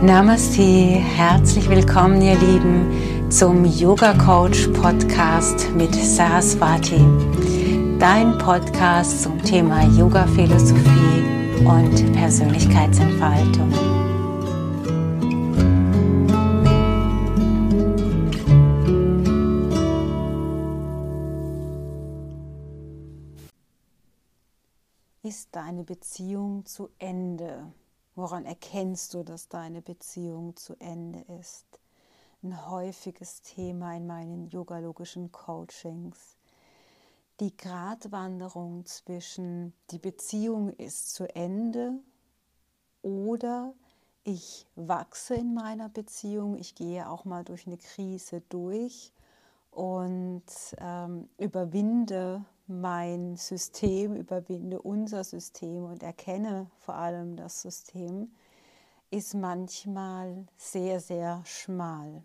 Namaste, herzlich willkommen ihr Lieben zum Yoga Coach Podcast mit Saraswati. Dein Podcast zum Thema Yoga Philosophie und Persönlichkeitsentfaltung. Ist deine Beziehung zu Ende? Woran erkennst du, dass deine Beziehung zu Ende ist? Ein häufiges Thema in meinen yogalogischen Coachings. Die Gratwanderung zwischen die Beziehung ist zu Ende oder ich wachse in meiner Beziehung, ich gehe auch mal durch eine Krise durch und ähm, überwinde mein System, überwinde unser System und erkenne vor allem das System, ist manchmal sehr, sehr schmal.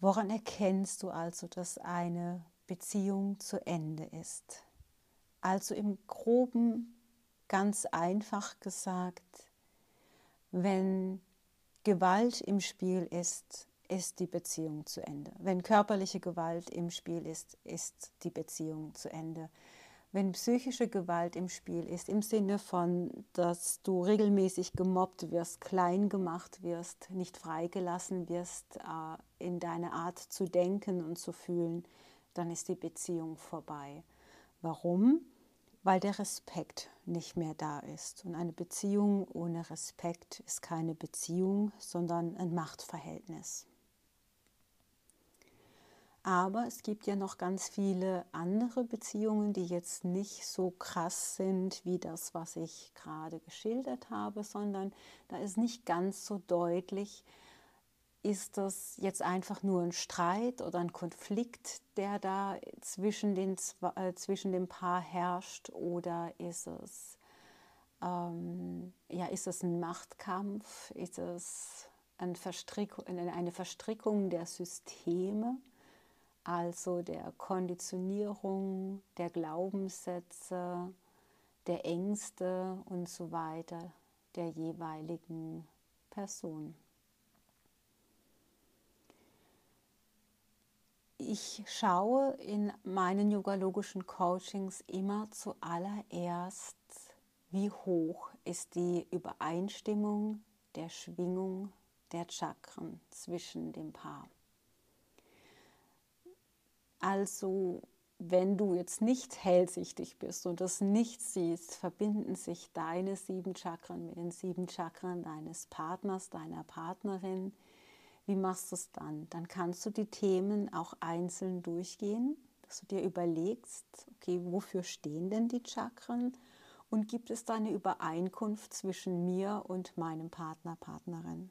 Woran erkennst du also, dass eine Beziehung zu Ende ist? Also im groben, ganz einfach gesagt, wenn Gewalt im Spiel ist, ist die Beziehung zu Ende. Wenn körperliche Gewalt im Spiel ist, ist die Beziehung zu Ende. Wenn psychische Gewalt im Spiel ist, im Sinne von, dass du regelmäßig gemobbt wirst, klein gemacht wirst, nicht freigelassen wirst äh, in deine Art zu denken und zu fühlen, dann ist die Beziehung vorbei. Warum? Weil der Respekt nicht mehr da ist. Und eine Beziehung ohne Respekt ist keine Beziehung, sondern ein Machtverhältnis. Aber es gibt ja noch ganz viele andere Beziehungen, die jetzt nicht so krass sind wie das, was ich gerade geschildert habe, sondern da ist nicht ganz so deutlich, ist das jetzt einfach nur ein Streit oder ein Konflikt, der da zwischen, den, äh, zwischen dem Paar herrscht, oder ist es, ähm, ja, ist es ein Machtkampf, ist es ein Verstrick, eine Verstrickung der Systeme? Also der Konditionierung, der Glaubenssätze, der Ängste und so weiter der jeweiligen Person. Ich schaue in meinen yogalogischen Coachings immer zuallererst, wie hoch ist die Übereinstimmung der Schwingung der Chakren zwischen dem Paar. Also wenn du jetzt nicht hellsichtig bist und das nicht siehst, verbinden sich deine sieben Chakren mit den sieben Chakren deines Partners, deiner Partnerin. Wie machst du es dann? Dann kannst du die Themen auch einzeln durchgehen, dass du dir überlegst, okay, wofür stehen denn die Chakren und gibt es da eine Übereinkunft zwischen mir und meinem Partner, Partnerin?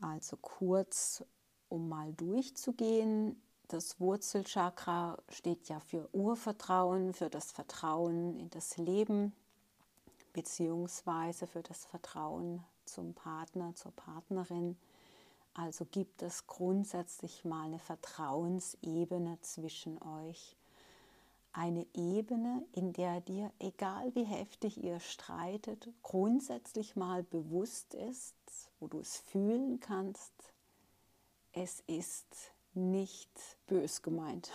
Also kurz, um mal durchzugehen, das Wurzelchakra steht ja für Urvertrauen, für das Vertrauen in das Leben, beziehungsweise für das Vertrauen zum Partner, zur Partnerin. Also gibt es grundsätzlich mal eine Vertrauensebene zwischen euch. Eine Ebene, in der dir, egal wie heftig ihr streitet, grundsätzlich mal bewusst ist, wo du es fühlen kannst, es ist nicht bös gemeint.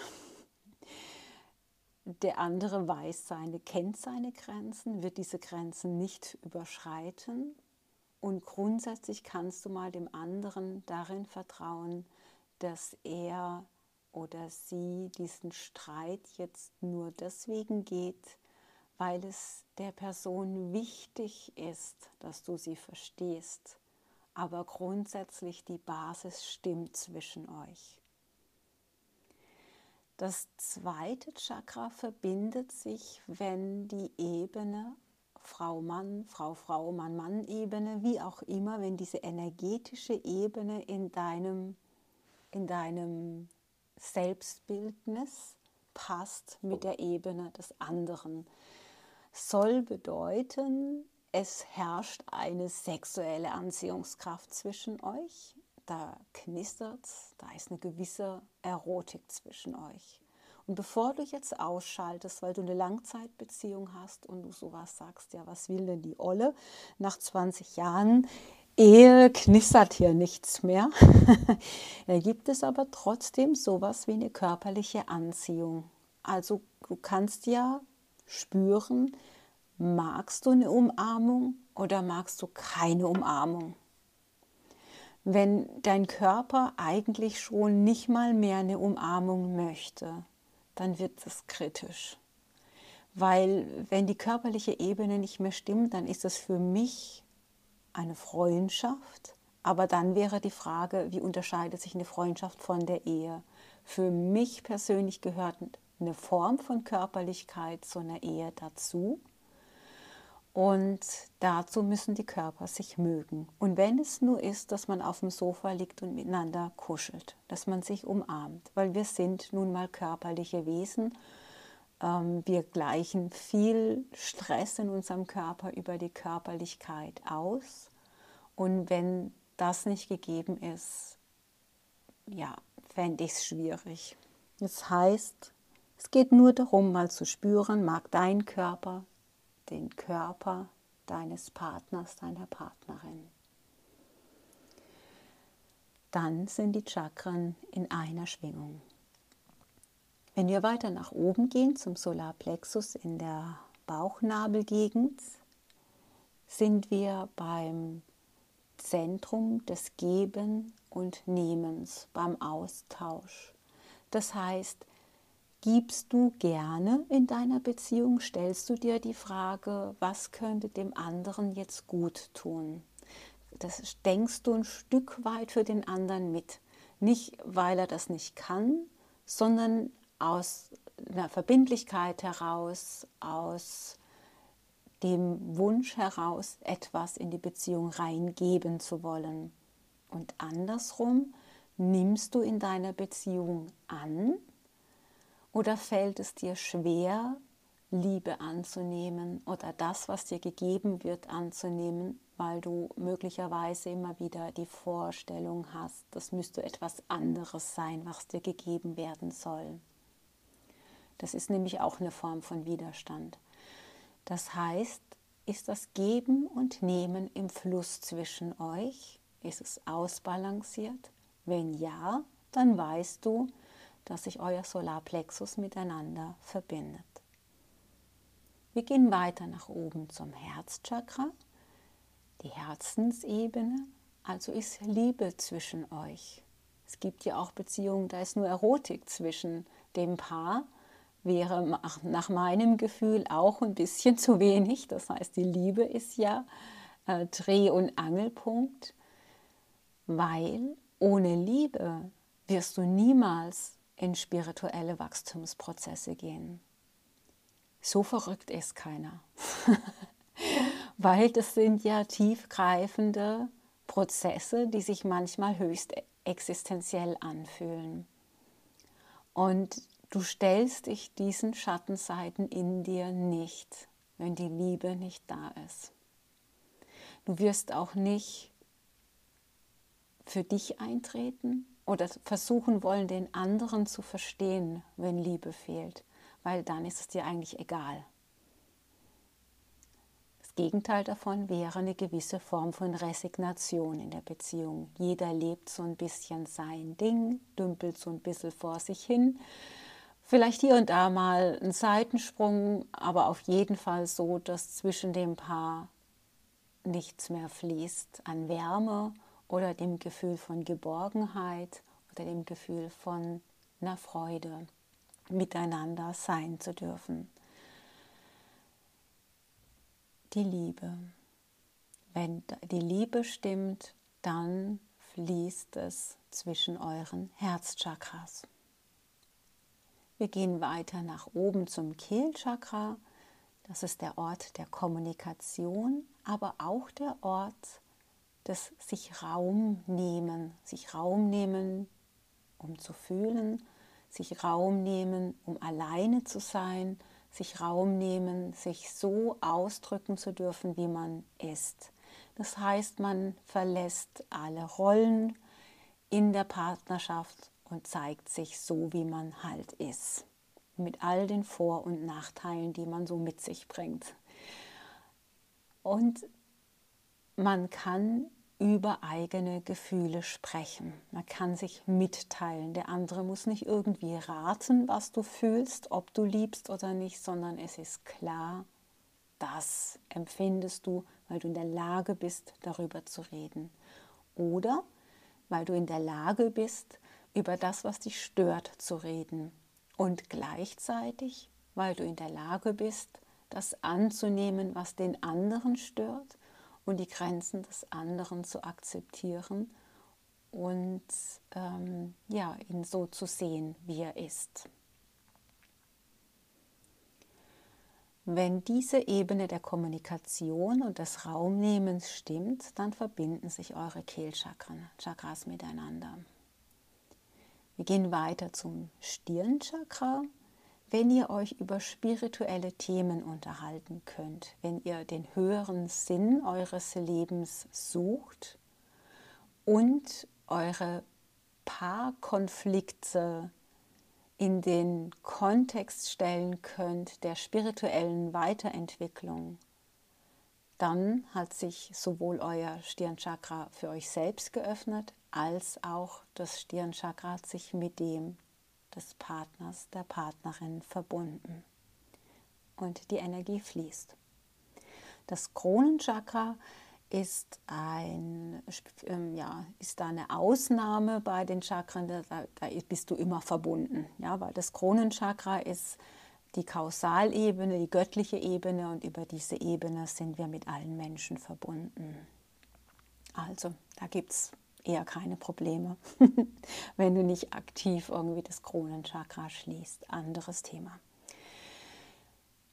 Der andere weiß seine, kennt seine Grenzen, wird diese Grenzen nicht überschreiten. Und grundsätzlich kannst du mal dem anderen darin vertrauen, dass er oder sie diesen Streit jetzt nur deswegen geht, weil es der Person wichtig ist, dass du sie verstehst. Aber grundsätzlich die Basis stimmt zwischen euch. Das zweite Chakra verbindet sich, wenn die Ebene Frau-Mann, Frau-Frau, Mann-Mann-Ebene, wie auch immer, wenn diese energetische Ebene in deinem, in deinem Selbstbildnis passt mit der Ebene des anderen. Soll bedeuten, es herrscht eine sexuelle Anziehungskraft zwischen euch da knistert da ist eine gewisse Erotik zwischen euch. Und bevor du jetzt ausschaltest, weil du eine Langzeitbeziehung hast und du sowas sagst, ja, was will denn die Olle? Nach 20 Jahren Ehe knistert hier nichts mehr. da gibt es aber trotzdem sowas wie eine körperliche Anziehung. Also du kannst ja spüren, magst du eine Umarmung oder magst du keine Umarmung? Wenn dein Körper eigentlich schon nicht mal mehr eine Umarmung möchte, dann wird es kritisch. Weil wenn die körperliche Ebene nicht mehr stimmt, dann ist es für mich eine Freundschaft. Aber dann wäre die Frage, wie unterscheidet sich eine Freundschaft von der Ehe? Für mich persönlich gehört eine Form von Körperlichkeit zu einer Ehe dazu. Und dazu müssen die Körper sich mögen. Und wenn es nur ist, dass man auf dem Sofa liegt und miteinander kuschelt, dass man sich umarmt, weil wir sind nun mal körperliche Wesen. Ähm, wir gleichen viel Stress in unserem Körper über die Körperlichkeit aus. Und wenn das nicht gegeben ist, ja, fände ich es schwierig. Das heißt, es geht nur darum, mal zu spüren, mag dein Körper den Körper deines Partners, deiner Partnerin. Dann sind die Chakren in einer Schwingung. Wenn wir weiter nach oben gehen zum Solarplexus in der Bauchnabelgegend, sind wir beim Zentrum des Geben und Nehmens, beim Austausch. Das heißt, Gibst du gerne in deiner Beziehung? Stellst du dir die Frage, was könnte dem anderen jetzt gut tun? Das denkst du ein Stück weit für den anderen mit. Nicht, weil er das nicht kann, sondern aus einer Verbindlichkeit heraus, aus dem Wunsch heraus, etwas in die Beziehung reingeben zu wollen. Und andersrum nimmst du in deiner Beziehung an, oder fällt es dir schwer, Liebe anzunehmen oder das, was dir gegeben wird, anzunehmen, weil du möglicherweise immer wieder die Vorstellung hast, das müsste etwas anderes sein, was dir gegeben werden soll. Das ist nämlich auch eine Form von Widerstand. Das heißt, ist das Geben und Nehmen im Fluss zwischen euch? Ist es ausbalanciert? Wenn ja, dann weißt du, dass sich euer Solarplexus miteinander verbindet. Wir gehen weiter nach oben zum Herzchakra, die Herzensebene, also ist Liebe zwischen euch. Es gibt ja auch Beziehungen, da ist nur Erotik zwischen dem Paar, wäre nach meinem Gefühl auch ein bisschen zu wenig. Das heißt, die Liebe ist ja äh, Dreh- und Angelpunkt, weil ohne Liebe wirst du niemals in spirituelle Wachstumsprozesse gehen. So verrückt ist keiner, weil das sind ja tiefgreifende Prozesse, die sich manchmal höchst existenziell anfühlen. Und du stellst dich diesen Schattenseiten in dir nicht, wenn die Liebe nicht da ist. Du wirst auch nicht für dich eintreten, oder versuchen wollen, den anderen zu verstehen, wenn Liebe fehlt, weil dann ist es dir eigentlich egal. Das Gegenteil davon wäre eine gewisse Form von Resignation in der Beziehung. Jeder lebt so ein bisschen sein Ding, dümpelt so ein bisschen vor sich hin. Vielleicht hier und da mal ein Seitensprung, aber auf jeden Fall so, dass zwischen dem Paar nichts mehr fließt an Wärme oder dem Gefühl von Geborgenheit oder dem Gefühl von einer Freude, miteinander sein zu dürfen. Die Liebe. Wenn die Liebe stimmt, dann fließt es zwischen euren Herzchakras. Wir gehen weiter nach oben zum Kehlchakra. Das ist der Ort der Kommunikation, aber auch der Ort das sich Raum nehmen, sich Raum nehmen, um zu fühlen, sich Raum nehmen, um alleine zu sein, sich Raum nehmen, sich so ausdrücken zu dürfen, wie man ist. Das heißt, man verlässt alle Rollen in der Partnerschaft und zeigt sich so, wie man halt ist. mit all den Vor- und Nachteilen, die man so mit sich bringt. Und man kann über eigene Gefühle sprechen. Man kann sich mitteilen. Der andere muss nicht irgendwie raten, was du fühlst, ob du liebst oder nicht, sondern es ist klar, das empfindest du, weil du in der Lage bist, darüber zu reden. Oder weil du in der Lage bist, über das, was dich stört, zu reden. Und gleichzeitig, weil du in der Lage bist, das anzunehmen, was den anderen stört und die Grenzen des anderen zu akzeptieren und ähm, ja, ihn so zu sehen, wie er ist. Wenn diese Ebene der Kommunikation und des Raumnehmens stimmt, dann verbinden sich eure Kehlchakren, Chakras miteinander. Wir gehen weiter zum Stirnchakra. Wenn ihr euch über spirituelle Themen unterhalten könnt, wenn ihr den höheren Sinn eures Lebens sucht und eure Paarkonflikte in den Kontext stellen könnt der spirituellen Weiterentwicklung, dann hat sich sowohl euer Stirnchakra für euch selbst geöffnet, als auch das Stirnchakra hat sich mit dem des Partners, der Partnerin verbunden. Und die Energie fließt. Das Kronenchakra ist, ein, ähm, ja, ist da eine Ausnahme bei den Chakren, da, da bist du immer verbunden. Ja, weil das Kronenchakra ist die Kausalebene, die göttliche Ebene und über diese Ebene sind wir mit allen Menschen verbunden. Also da gibt es eher keine Probleme, wenn du nicht aktiv irgendwie das Kronenchakra schließt. Anderes Thema.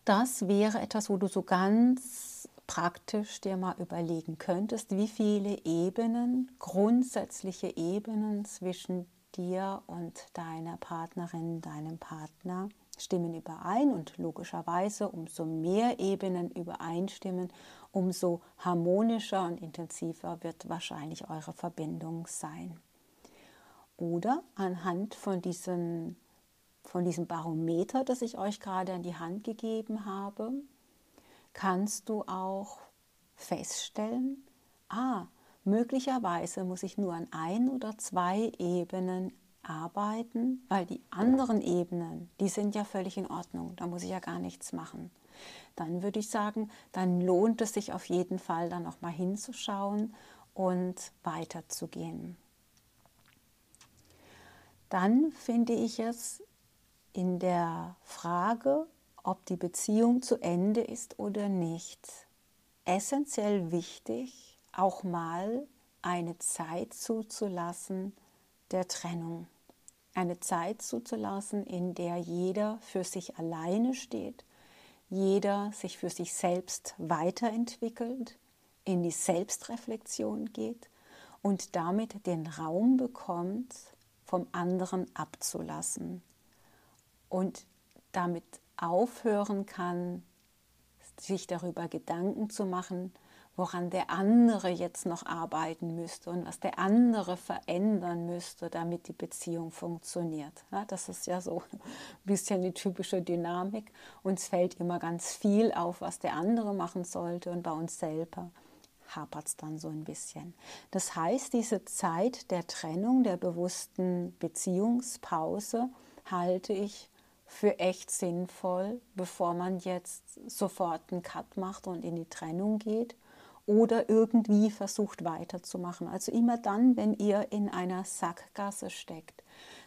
Das wäre etwas, wo du so ganz praktisch dir mal überlegen könntest, wie viele Ebenen, grundsätzliche Ebenen zwischen dir und deiner Partnerin, deinem Partner stimmen überein und logischerweise umso mehr Ebenen übereinstimmen, umso harmonischer und intensiver wird wahrscheinlich eure Verbindung sein. Oder anhand von, diesen, von diesem Barometer, das ich euch gerade an die Hand gegeben habe, kannst du auch feststellen, ah, möglicherweise muss ich nur an ein oder zwei Ebenen arbeiten, weil die anderen Ebenen, die sind ja völlig in Ordnung, da muss ich ja gar nichts machen. Dann würde ich sagen, dann lohnt es sich auf jeden Fall, dann noch mal hinzuschauen und weiterzugehen. Dann finde ich es in der Frage, ob die Beziehung zu Ende ist oder nicht, essentiell wichtig, auch mal eine Zeit zuzulassen der Trennung. Eine Zeit zuzulassen, in der jeder für sich alleine steht, jeder sich für sich selbst weiterentwickelt, in die Selbstreflexion geht und damit den Raum bekommt, vom anderen abzulassen und damit aufhören kann, sich darüber Gedanken zu machen, woran der andere jetzt noch arbeiten müsste und was der andere verändern müsste, damit die Beziehung funktioniert. Ja, das ist ja so ein bisschen die typische Dynamik. Uns fällt immer ganz viel auf, was der andere machen sollte und bei uns selber hapert es dann so ein bisschen. Das heißt, diese Zeit der Trennung, der bewussten Beziehungspause halte ich für echt sinnvoll, bevor man jetzt sofort einen Cut macht und in die Trennung geht oder irgendwie versucht weiterzumachen. Also immer dann, wenn ihr in einer Sackgasse steckt,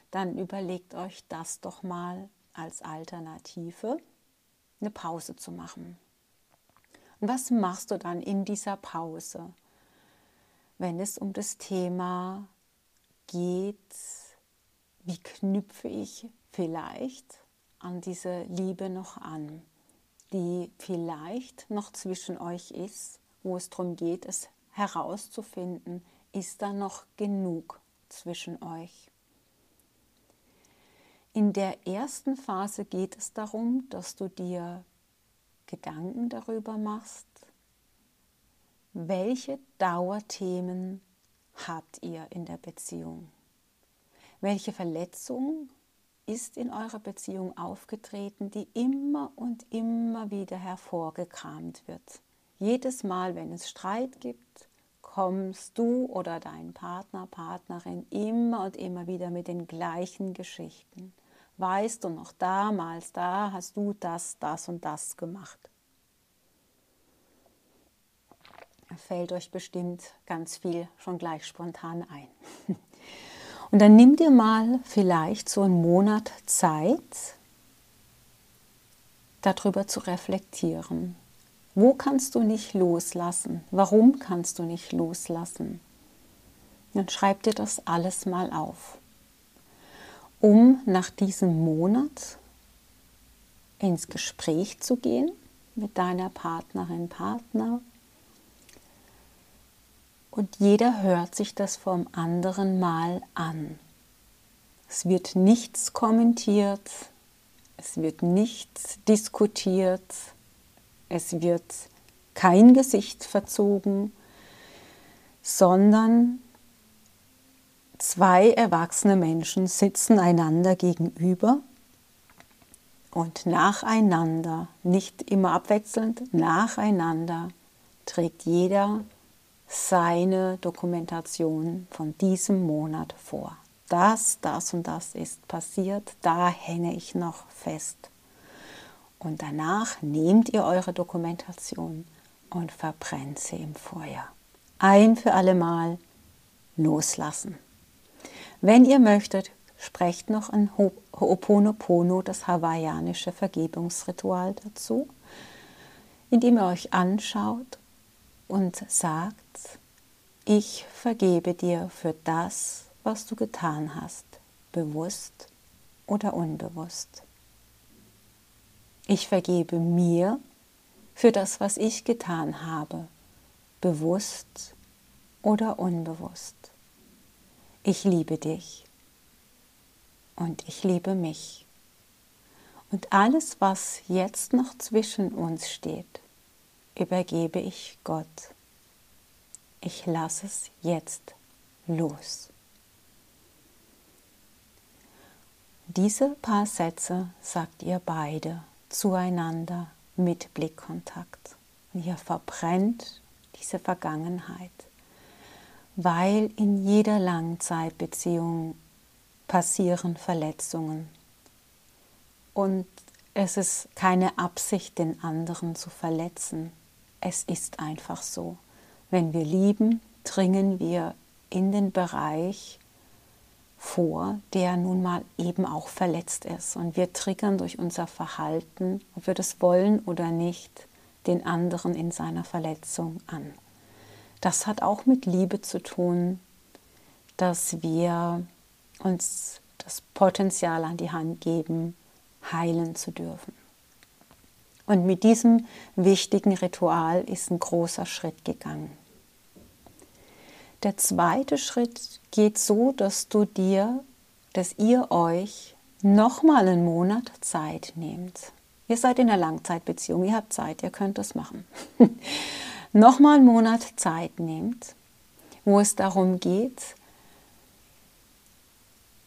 dann überlegt euch das doch mal als Alternative, eine Pause zu machen. Und was machst du dann in dieser Pause, wenn es um das Thema geht, wie knüpfe ich vielleicht an diese Liebe noch an, die vielleicht noch zwischen euch ist, wo es darum geht, es herauszufinden, ist da noch genug zwischen euch. In der ersten Phase geht es darum, dass du dir Gedanken darüber machst, welche Dauerthemen habt ihr in der Beziehung? Welche Verletzungen ist in eurer Beziehung aufgetreten, die immer und immer wieder hervorgekramt wird. Jedes Mal, wenn es Streit gibt, kommst du oder dein Partner, Partnerin immer und immer wieder mit den gleichen Geschichten. Weißt du noch, damals, da hast du das, das und das gemacht. Da fällt euch bestimmt ganz viel schon gleich spontan ein. Und dann nimm dir mal vielleicht so einen Monat Zeit, darüber zu reflektieren. Wo kannst du nicht loslassen? Warum kannst du nicht loslassen? Dann schreib dir das alles mal auf, um nach diesem Monat ins Gespräch zu gehen mit deiner Partnerin, Partner. Und jeder hört sich das vom anderen mal an. Es wird nichts kommentiert, es wird nichts diskutiert, es wird kein Gesicht verzogen, sondern zwei erwachsene Menschen sitzen einander gegenüber und nacheinander, nicht immer abwechselnd, nacheinander trägt jeder seine Dokumentation von diesem Monat vor. Das, das und das ist passiert, da hänge ich noch fest. Und danach nehmt ihr eure Dokumentation und verbrennt sie im Feuer. Ein für alle Mal loslassen. Wenn ihr möchtet, sprecht noch ein Ho'oponopono, das hawaiianische Vergebungsritual dazu, indem ihr euch anschaut und sagt, ich vergebe dir für das, was du getan hast, bewusst oder unbewusst. Ich vergebe mir für das, was ich getan habe, bewusst oder unbewusst. Ich liebe dich und ich liebe mich. Und alles, was jetzt noch zwischen uns steht, übergebe ich Gott. Ich lasse es jetzt los. Diese paar Sätze sagt ihr beide zueinander mit Blickkontakt. Und ihr verbrennt diese Vergangenheit, weil in jeder Langzeitbeziehung passieren Verletzungen. Und es ist keine Absicht, den anderen zu verletzen. Es ist einfach so. Wenn wir lieben, dringen wir in den Bereich vor, der nun mal eben auch verletzt ist. Und wir triggern durch unser Verhalten, ob wir das wollen oder nicht, den anderen in seiner Verletzung an. Das hat auch mit Liebe zu tun, dass wir uns das Potenzial an die Hand geben, heilen zu dürfen. Und mit diesem wichtigen Ritual ist ein großer Schritt gegangen. Der zweite Schritt geht so, dass du dir, dass ihr euch nochmal einen Monat Zeit nehmt. Ihr seid in einer Langzeitbeziehung, ihr habt Zeit, ihr könnt das machen. nochmal einen Monat Zeit nehmt, wo es darum geht,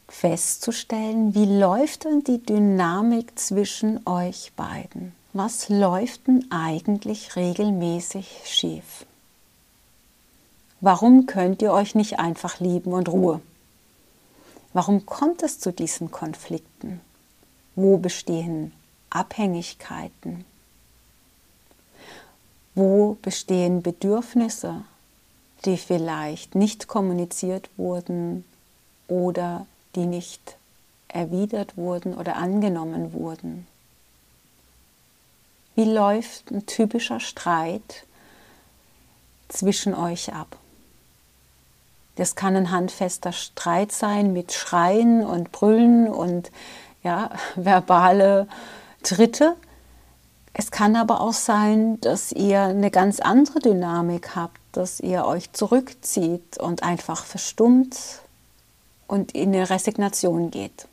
festzustellen, wie läuft denn die Dynamik zwischen euch beiden? Was läuft denn eigentlich regelmäßig schief? Warum könnt ihr euch nicht einfach lieben und Ruhe? Warum kommt es zu diesen Konflikten? Wo bestehen Abhängigkeiten? Wo bestehen Bedürfnisse, die vielleicht nicht kommuniziert wurden oder die nicht erwidert wurden oder angenommen wurden? Wie läuft ein typischer Streit zwischen euch ab? Das kann ein handfester Streit sein mit Schreien und Brüllen und ja, verbale Tritte. Es kann aber auch sein, dass ihr eine ganz andere Dynamik habt, dass ihr euch zurückzieht und einfach verstummt und in eine Resignation geht.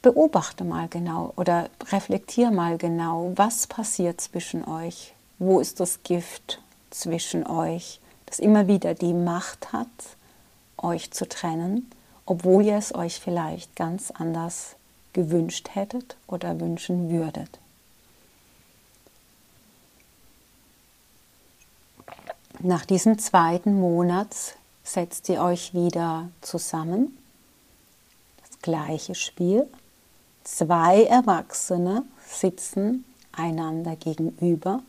Beobachte mal genau oder reflektiere mal genau, was passiert zwischen euch. Wo ist das Gift zwischen euch? Das immer wieder die Macht hat, euch zu trennen obwohl ihr es euch vielleicht ganz anders gewünscht hättet oder wünschen würdet. Nach diesem zweiten Monat setzt ihr euch wieder zusammen. Das gleiche Spiel. Zwei Erwachsene sitzen einander gegenüber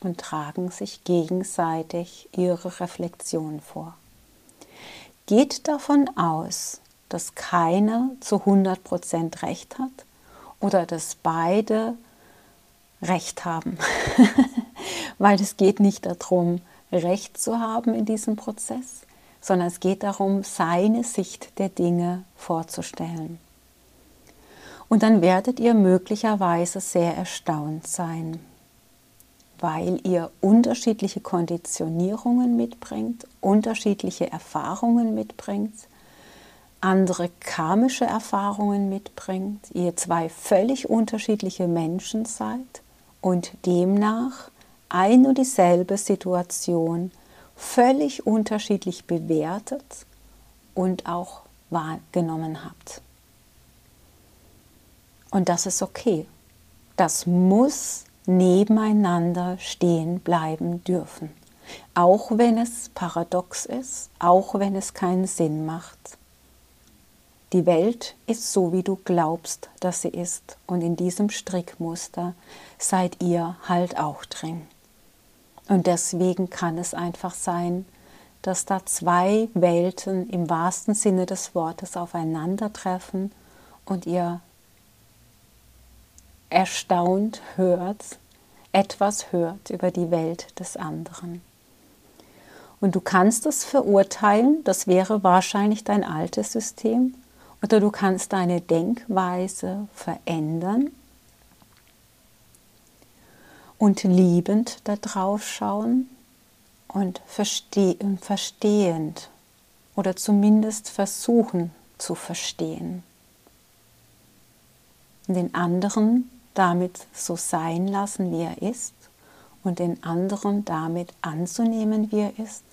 und tragen sich gegenseitig ihre Reflexion vor. Geht davon aus, dass keiner zu 100% recht hat oder dass beide recht haben. Weil es geht nicht darum, Recht zu haben in diesem Prozess, sondern es geht darum, seine Sicht der Dinge vorzustellen. Und dann werdet ihr möglicherweise sehr erstaunt sein, weil ihr unterschiedliche Konditionierungen mitbringt, unterschiedliche Erfahrungen mitbringt, andere karmische Erfahrungen mitbringt, ihr zwei völlig unterschiedliche Menschen seid und demnach ein und dieselbe Situation völlig unterschiedlich bewertet und auch wahrgenommen habt. Und das ist okay. Das muss nebeneinander stehen bleiben dürfen. Auch wenn es paradox ist, auch wenn es keinen Sinn macht. Die Welt ist so, wie du glaubst, dass sie ist. Und in diesem Strickmuster seid ihr halt auch drin. Und deswegen kann es einfach sein, dass da zwei Welten im wahrsten Sinne des Wortes aufeinandertreffen und ihr erstaunt hört, etwas hört über die Welt des anderen. Und du kannst es verurteilen, das wäre wahrscheinlich dein altes System, oder du kannst deine Denkweise verändern und liebend da drauf schauen und verstehend oder zumindest versuchen zu verstehen. Den anderen damit so sein lassen, wie er ist und den anderen damit anzunehmen, wie er ist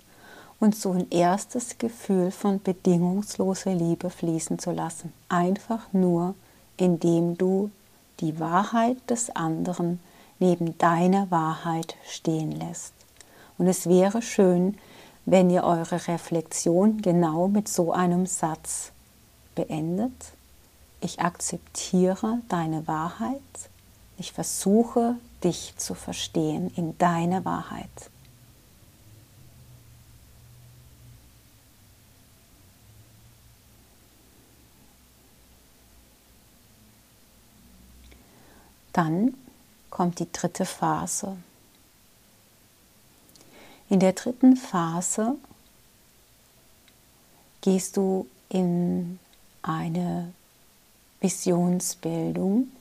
und so ein erstes Gefühl von bedingungsloser Liebe fließen zu lassen. Einfach nur, indem du die Wahrheit des anderen neben deiner Wahrheit stehen lässt. Und es wäre schön, wenn ihr eure Reflexion genau mit so einem Satz beendet. Ich akzeptiere deine Wahrheit. Ich versuche dich zu verstehen in deiner Wahrheit. Dann kommt die dritte Phase. In der dritten Phase gehst du in eine Visionsbildung.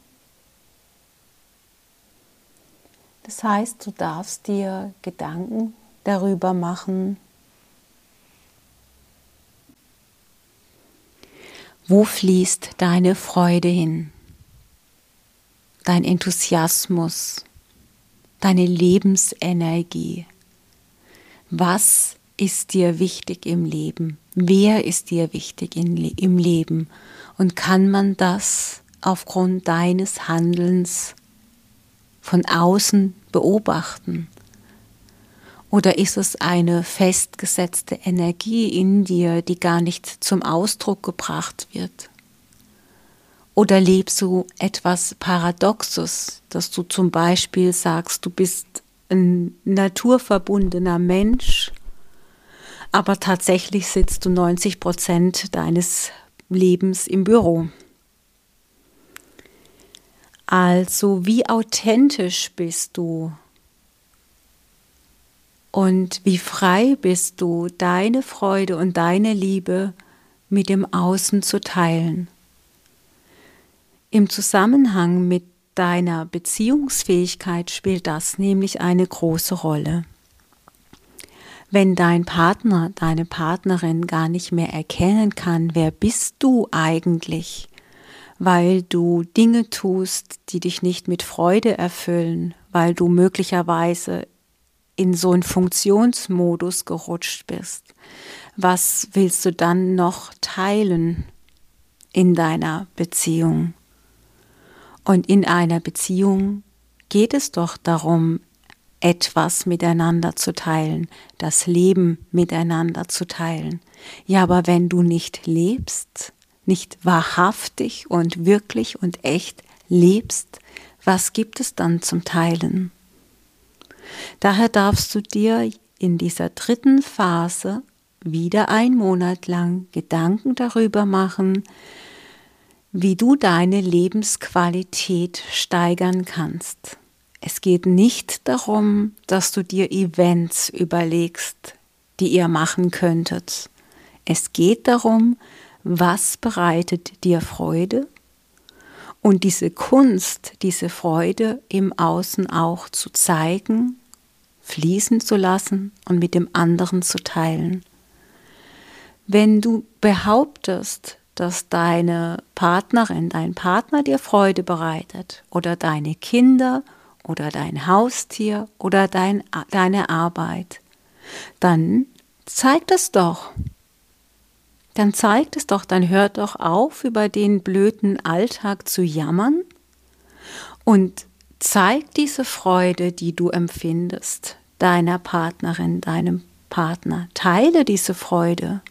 Das heißt, du darfst dir Gedanken darüber machen, wo fließt deine Freude hin dein Enthusiasmus, deine Lebensenergie. Was ist dir wichtig im Leben? Wer ist dir wichtig in, im Leben? Und kann man das aufgrund deines Handelns von außen beobachten? Oder ist es eine festgesetzte Energie in dir, die gar nicht zum Ausdruck gebracht wird? Oder lebst du etwas Paradoxes, dass du zum Beispiel sagst, du bist ein naturverbundener Mensch, aber tatsächlich sitzt du 90 Prozent deines Lebens im Büro. Also wie authentisch bist du und wie frei bist du, deine Freude und deine Liebe mit dem Außen zu teilen. Im Zusammenhang mit deiner Beziehungsfähigkeit spielt das nämlich eine große Rolle. Wenn dein Partner, deine Partnerin gar nicht mehr erkennen kann, wer bist du eigentlich, weil du Dinge tust, die dich nicht mit Freude erfüllen, weil du möglicherweise in so einen Funktionsmodus gerutscht bist, was willst du dann noch teilen in deiner Beziehung? Und in einer Beziehung geht es doch darum, etwas miteinander zu teilen, das Leben miteinander zu teilen. Ja, aber wenn du nicht lebst, nicht wahrhaftig und wirklich und echt lebst, was gibt es dann zum Teilen? Daher darfst du dir in dieser dritten Phase wieder ein Monat lang Gedanken darüber machen, wie du deine Lebensqualität steigern kannst. Es geht nicht darum, dass du dir Events überlegst, die ihr machen könntet. Es geht darum, was bereitet dir Freude und diese Kunst, diese Freude im Außen auch zu zeigen, fließen zu lassen und mit dem anderen zu teilen. Wenn du behauptest, dass deine Partnerin, dein Partner dir Freude bereitet oder deine Kinder oder dein Haustier oder dein, deine Arbeit, dann zeig das doch. Dann zeigt es doch, dann hört doch auf, über den blöden Alltag zu jammern und zeig diese Freude, die du empfindest, deiner Partnerin, deinem Partner. Teile diese Freude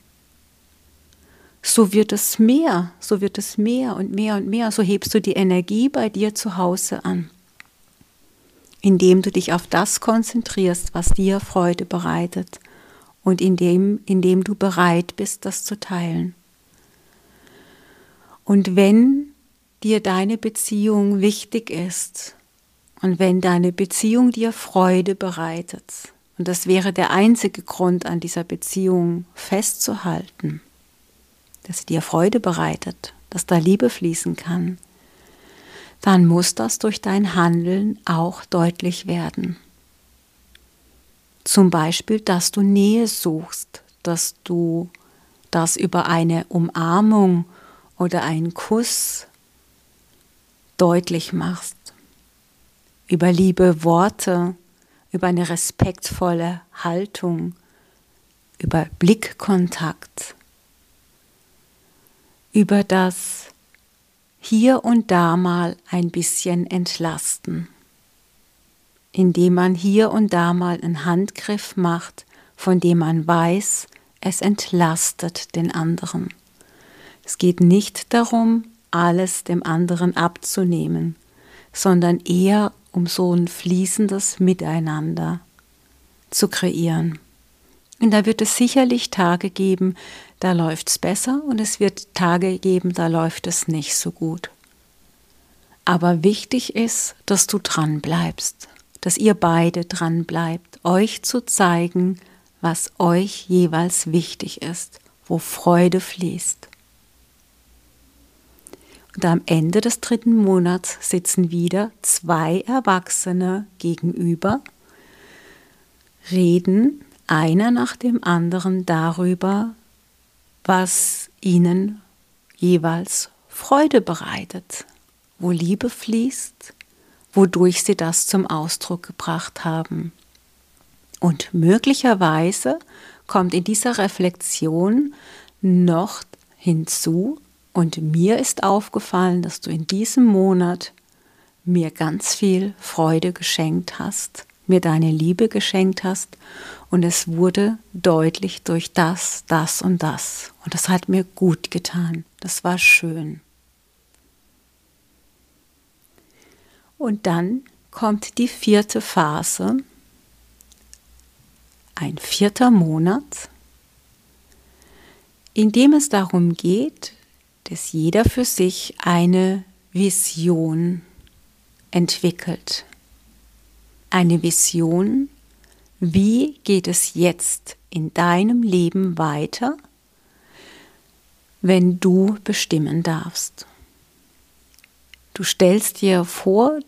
so wird es mehr, so wird es mehr und mehr und mehr. So hebst du die Energie bei dir zu Hause an, indem du dich auf das konzentrierst, was dir Freude bereitet und indem, indem du bereit bist, das zu teilen. Und wenn dir deine Beziehung wichtig ist und wenn deine Beziehung dir Freude bereitet, und das wäre der einzige Grund an dieser Beziehung festzuhalten, dass sie dir Freude bereitet, dass da Liebe fließen kann, dann muss das durch dein Handeln auch deutlich werden. Zum Beispiel, dass du Nähe suchst, dass du das über eine Umarmung oder einen Kuss deutlich machst, über liebe Worte, über eine respektvolle Haltung, über Blickkontakt über das hier und da mal ein bisschen entlasten, indem man hier und da mal einen Handgriff macht, von dem man weiß, es entlastet den anderen. Es geht nicht darum, alles dem anderen abzunehmen, sondern eher um so ein fließendes Miteinander zu kreieren. Und da wird es sicherlich Tage geben, da läuft es besser und es wird Tage geben, da läuft es nicht so gut. Aber wichtig ist, dass du dran bleibst, dass ihr beide dran bleibt, euch zu zeigen, was euch jeweils wichtig ist, wo Freude fließt. Und am Ende des dritten Monats sitzen wieder zwei Erwachsene gegenüber, reden einer nach dem anderen darüber, was ihnen jeweils Freude bereitet, wo Liebe fließt, wodurch sie das zum Ausdruck gebracht haben. Und möglicherweise kommt in dieser Reflexion noch hinzu, und mir ist aufgefallen, dass du in diesem Monat mir ganz viel Freude geschenkt hast, mir deine Liebe geschenkt hast und es wurde deutlich durch das, das und das. Und das hat mir gut getan. Das war schön. Und dann kommt die vierte Phase, ein vierter Monat, in dem es darum geht, dass jeder für sich eine Vision entwickelt. Eine Vision, wie geht es jetzt in deinem Leben weiter, wenn du bestimmen darfst? Du stellst dir vor,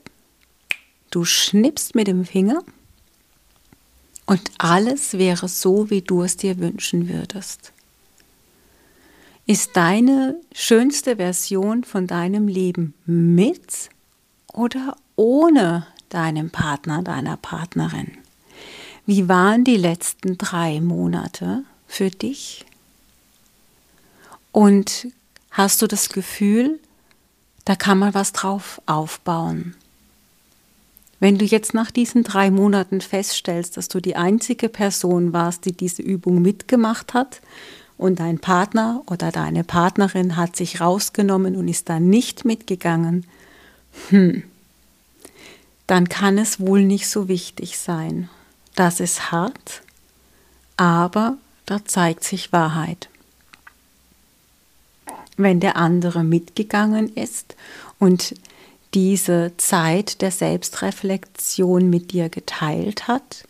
du schnippst mit dem Finger und alles wäre so, wie du es dir wünschen würdest. Ist deine schönste Version von deinem Leben mit oder ohne deinem Partner, deiner Partnerin? Wie waren die letzten drei Monate? für dich? Und hast du das Gefühl, da kann man was drauf aufbauen? Wenn du jetzt nach diesen drei Monaten feststellst, dass du die einzige Person warst, die diese Übung mitgemacht hat und dein Partner oder deine Partnerin hat sich rausgenommen und ist da nicht mitgegangen, hm, dann kann es wohl nicht so wichtig sein. Das ist hart, aber da zeigt sich Wahrheit. Wenn der andere mitgegangen ist und diese Zeit der Selbstreflexion mit dir geteilt hat,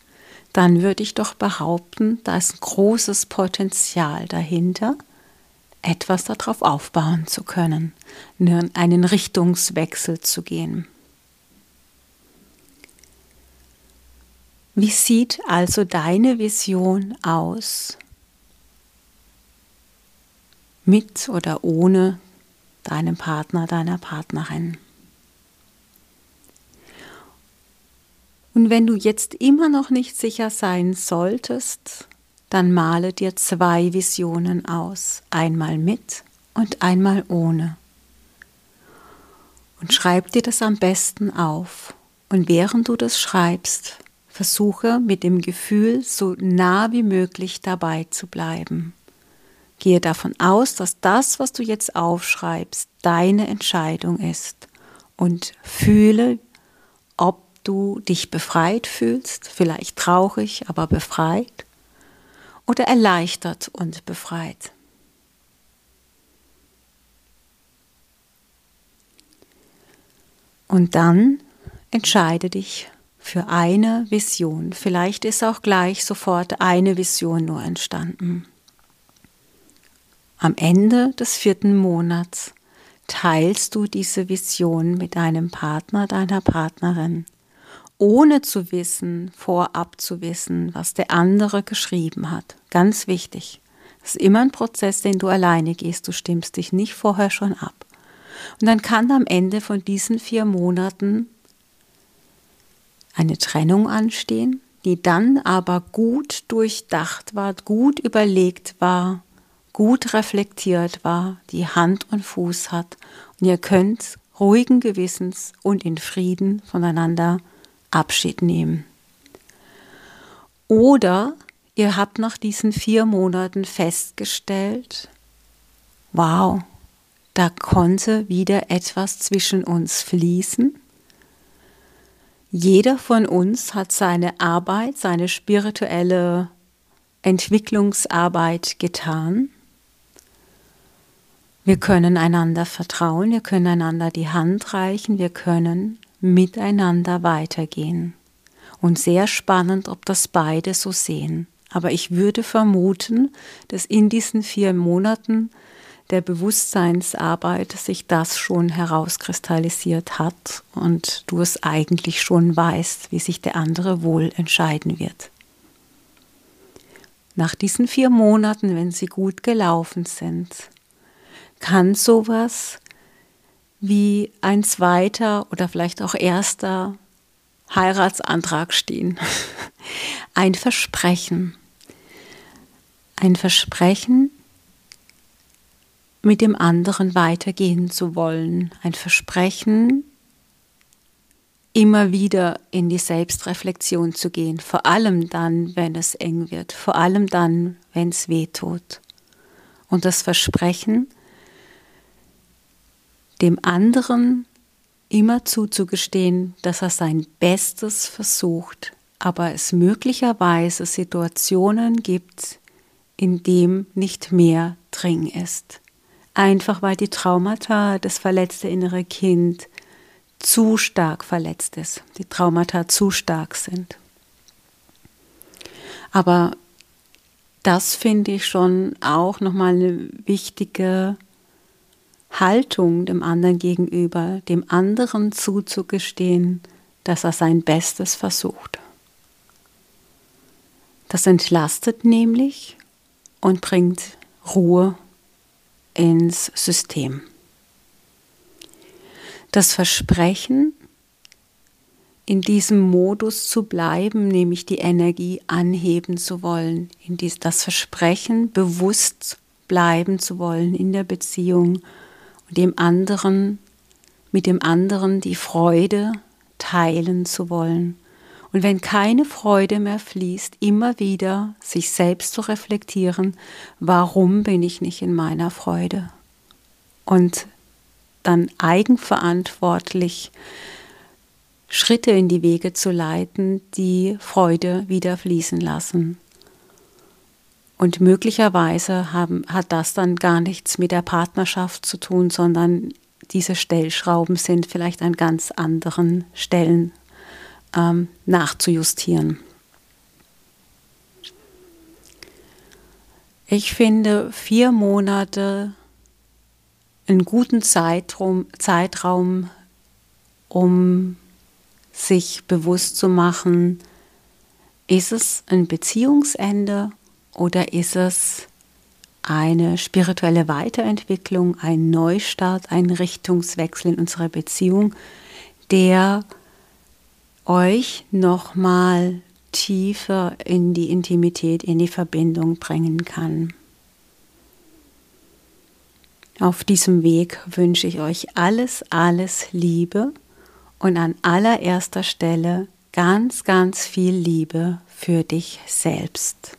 dann würde ich doch behaupten, da ist ein großes Potenzial dahinter, etwas darauf aufbauen zu können, einen Richtungswechsel zu gehen. Wie sieht also deine Vision aus? Mit oder ohne deinem Partner, deiner Partnerin. Und wenn du jetzt immer noch nicht sicher sein solltest, dann male dir zwei Visionen aus, einmal mit und einmal ohne. Und schreib dir das am besten auf. Und während du das schreibst, Versuche mit dem Gefühl so nah wie möglich dabei zu bleiben. Gehe davon aus, dass das, was du jetzt aufschreibst, deine Entscheidung ist und fühle, du dich befreit fühlst, vielleicht traurig, aber befreit oder erleichtert und befreit. Und dann entscheide dich für eine Vision. Vielleicht ist auch gleich sofort eine Vision nur entstanden. Am Ende des vierten Monats teilst du diese Vision mit deinem Partner, deiner Partnerin, ohne zu wissen, vorab zu wissen, was der andere geschrieben hat. Ganz wichtig. Das ist immer ein Prozess, den du alleine gehst. Du stimmst dich nicht vorher schon ab. Und dann kann am Ende von diesen vier Monaten eine Trennung anstehen, die dann aber gut durchdacht war, gut überlegt war, gut reflektiert war, die Hand und Fuß hat und ihr könnt ruhigen Gewissens und in Frieden voneinander Abschied nehmen. Oder ihr habt nach diesen vier Monaten festgestellt, wow, da konnte wieder etwas zwischen uns fließen jeder von uns hat seine Arbeit, seine spirituelle Entwicklungsarbeit getan. Wir können einander vertrauen, wir können einander die Hand reichen, wir können miteinander weitergehen. Und sehr spannend, ob das beide so sehen. Aber ich würde vermuten, dass in diesen vier Monaten der Bewusstseinsarbeit sich das schon herauskristallisiert hat und du es eigentlich schon weißt, wie sich der andere wohl entscheiden wird. Nach diesen vier Monaten, wenn sie gut gelaufen sind, kann sowas wie ein zweiter oder vielleicht auch erster Heiratsantrag stehen. Ein Versprechen. Ein Versprechen, mit dem anderen weitergehen zu wollen. Ein Versprechen, immer wieder in die Selbstreflexion zu gehen, vor allem dann, wenn es eng wird, vor allem dann, wenn es weh tut. Und das Versprechen, dem anderen immer zuzugestehen, dass er sein Bestes versucht, aber es möglicherweise Situationen gibt, in dem nicht mehr dring ist einfach weil die Traumata, das verletzte innere Kind zu stark verletzt ist, die Traumata zu stark sind. Aber das finde ich schon auch nochmal eine wichtige Haltung dem anderen gegenüber, dem anderen zuzugestehen, dass er sein Bestes versucht. Das entlastet nämlich und bringt Ruhe ins System. Das Versprechen in diesem Modus zu bleiben, nämlich die Energie anheben zu wollen, in dies, das Versprechen bewusst bleiben zu wollen in der Beziehung und dem anderen, mit dem anderen die Freude teilen zu wollen. Und wenn keine Freude mehr fließt, immer wieder sich selbst zu reflektieren, warum bin ich nicht in meiner Freude? Und dann eigenverantwortlich Schritte in die Wege zu leiten, die Freude wieder fließen lassen. Und möglicherweise haben, hat das dann gar nichts mit der Partnerschaft zu tun, sondern diese Stellschrauben sind vielleicht an ganz anderen Stellen ähm, nachzujustieren. Ich finde vier Monate einen guten Zeitraum, Zeitraum um sich bewusst zu machen, ist es ein Beziehungsende oder ist es eine spirituelle Weiterentwicklung, ein Neustart, ein Richtungswechsel in unserer Beziehung, der euch nochmal tiefer in die Intimität, in die Verbindung bringen kann. Auf diesem Weg wünsche ich euch alles, alles Liebe und an allererster Stelle ganz, ganz viel Liebe für dich selbst.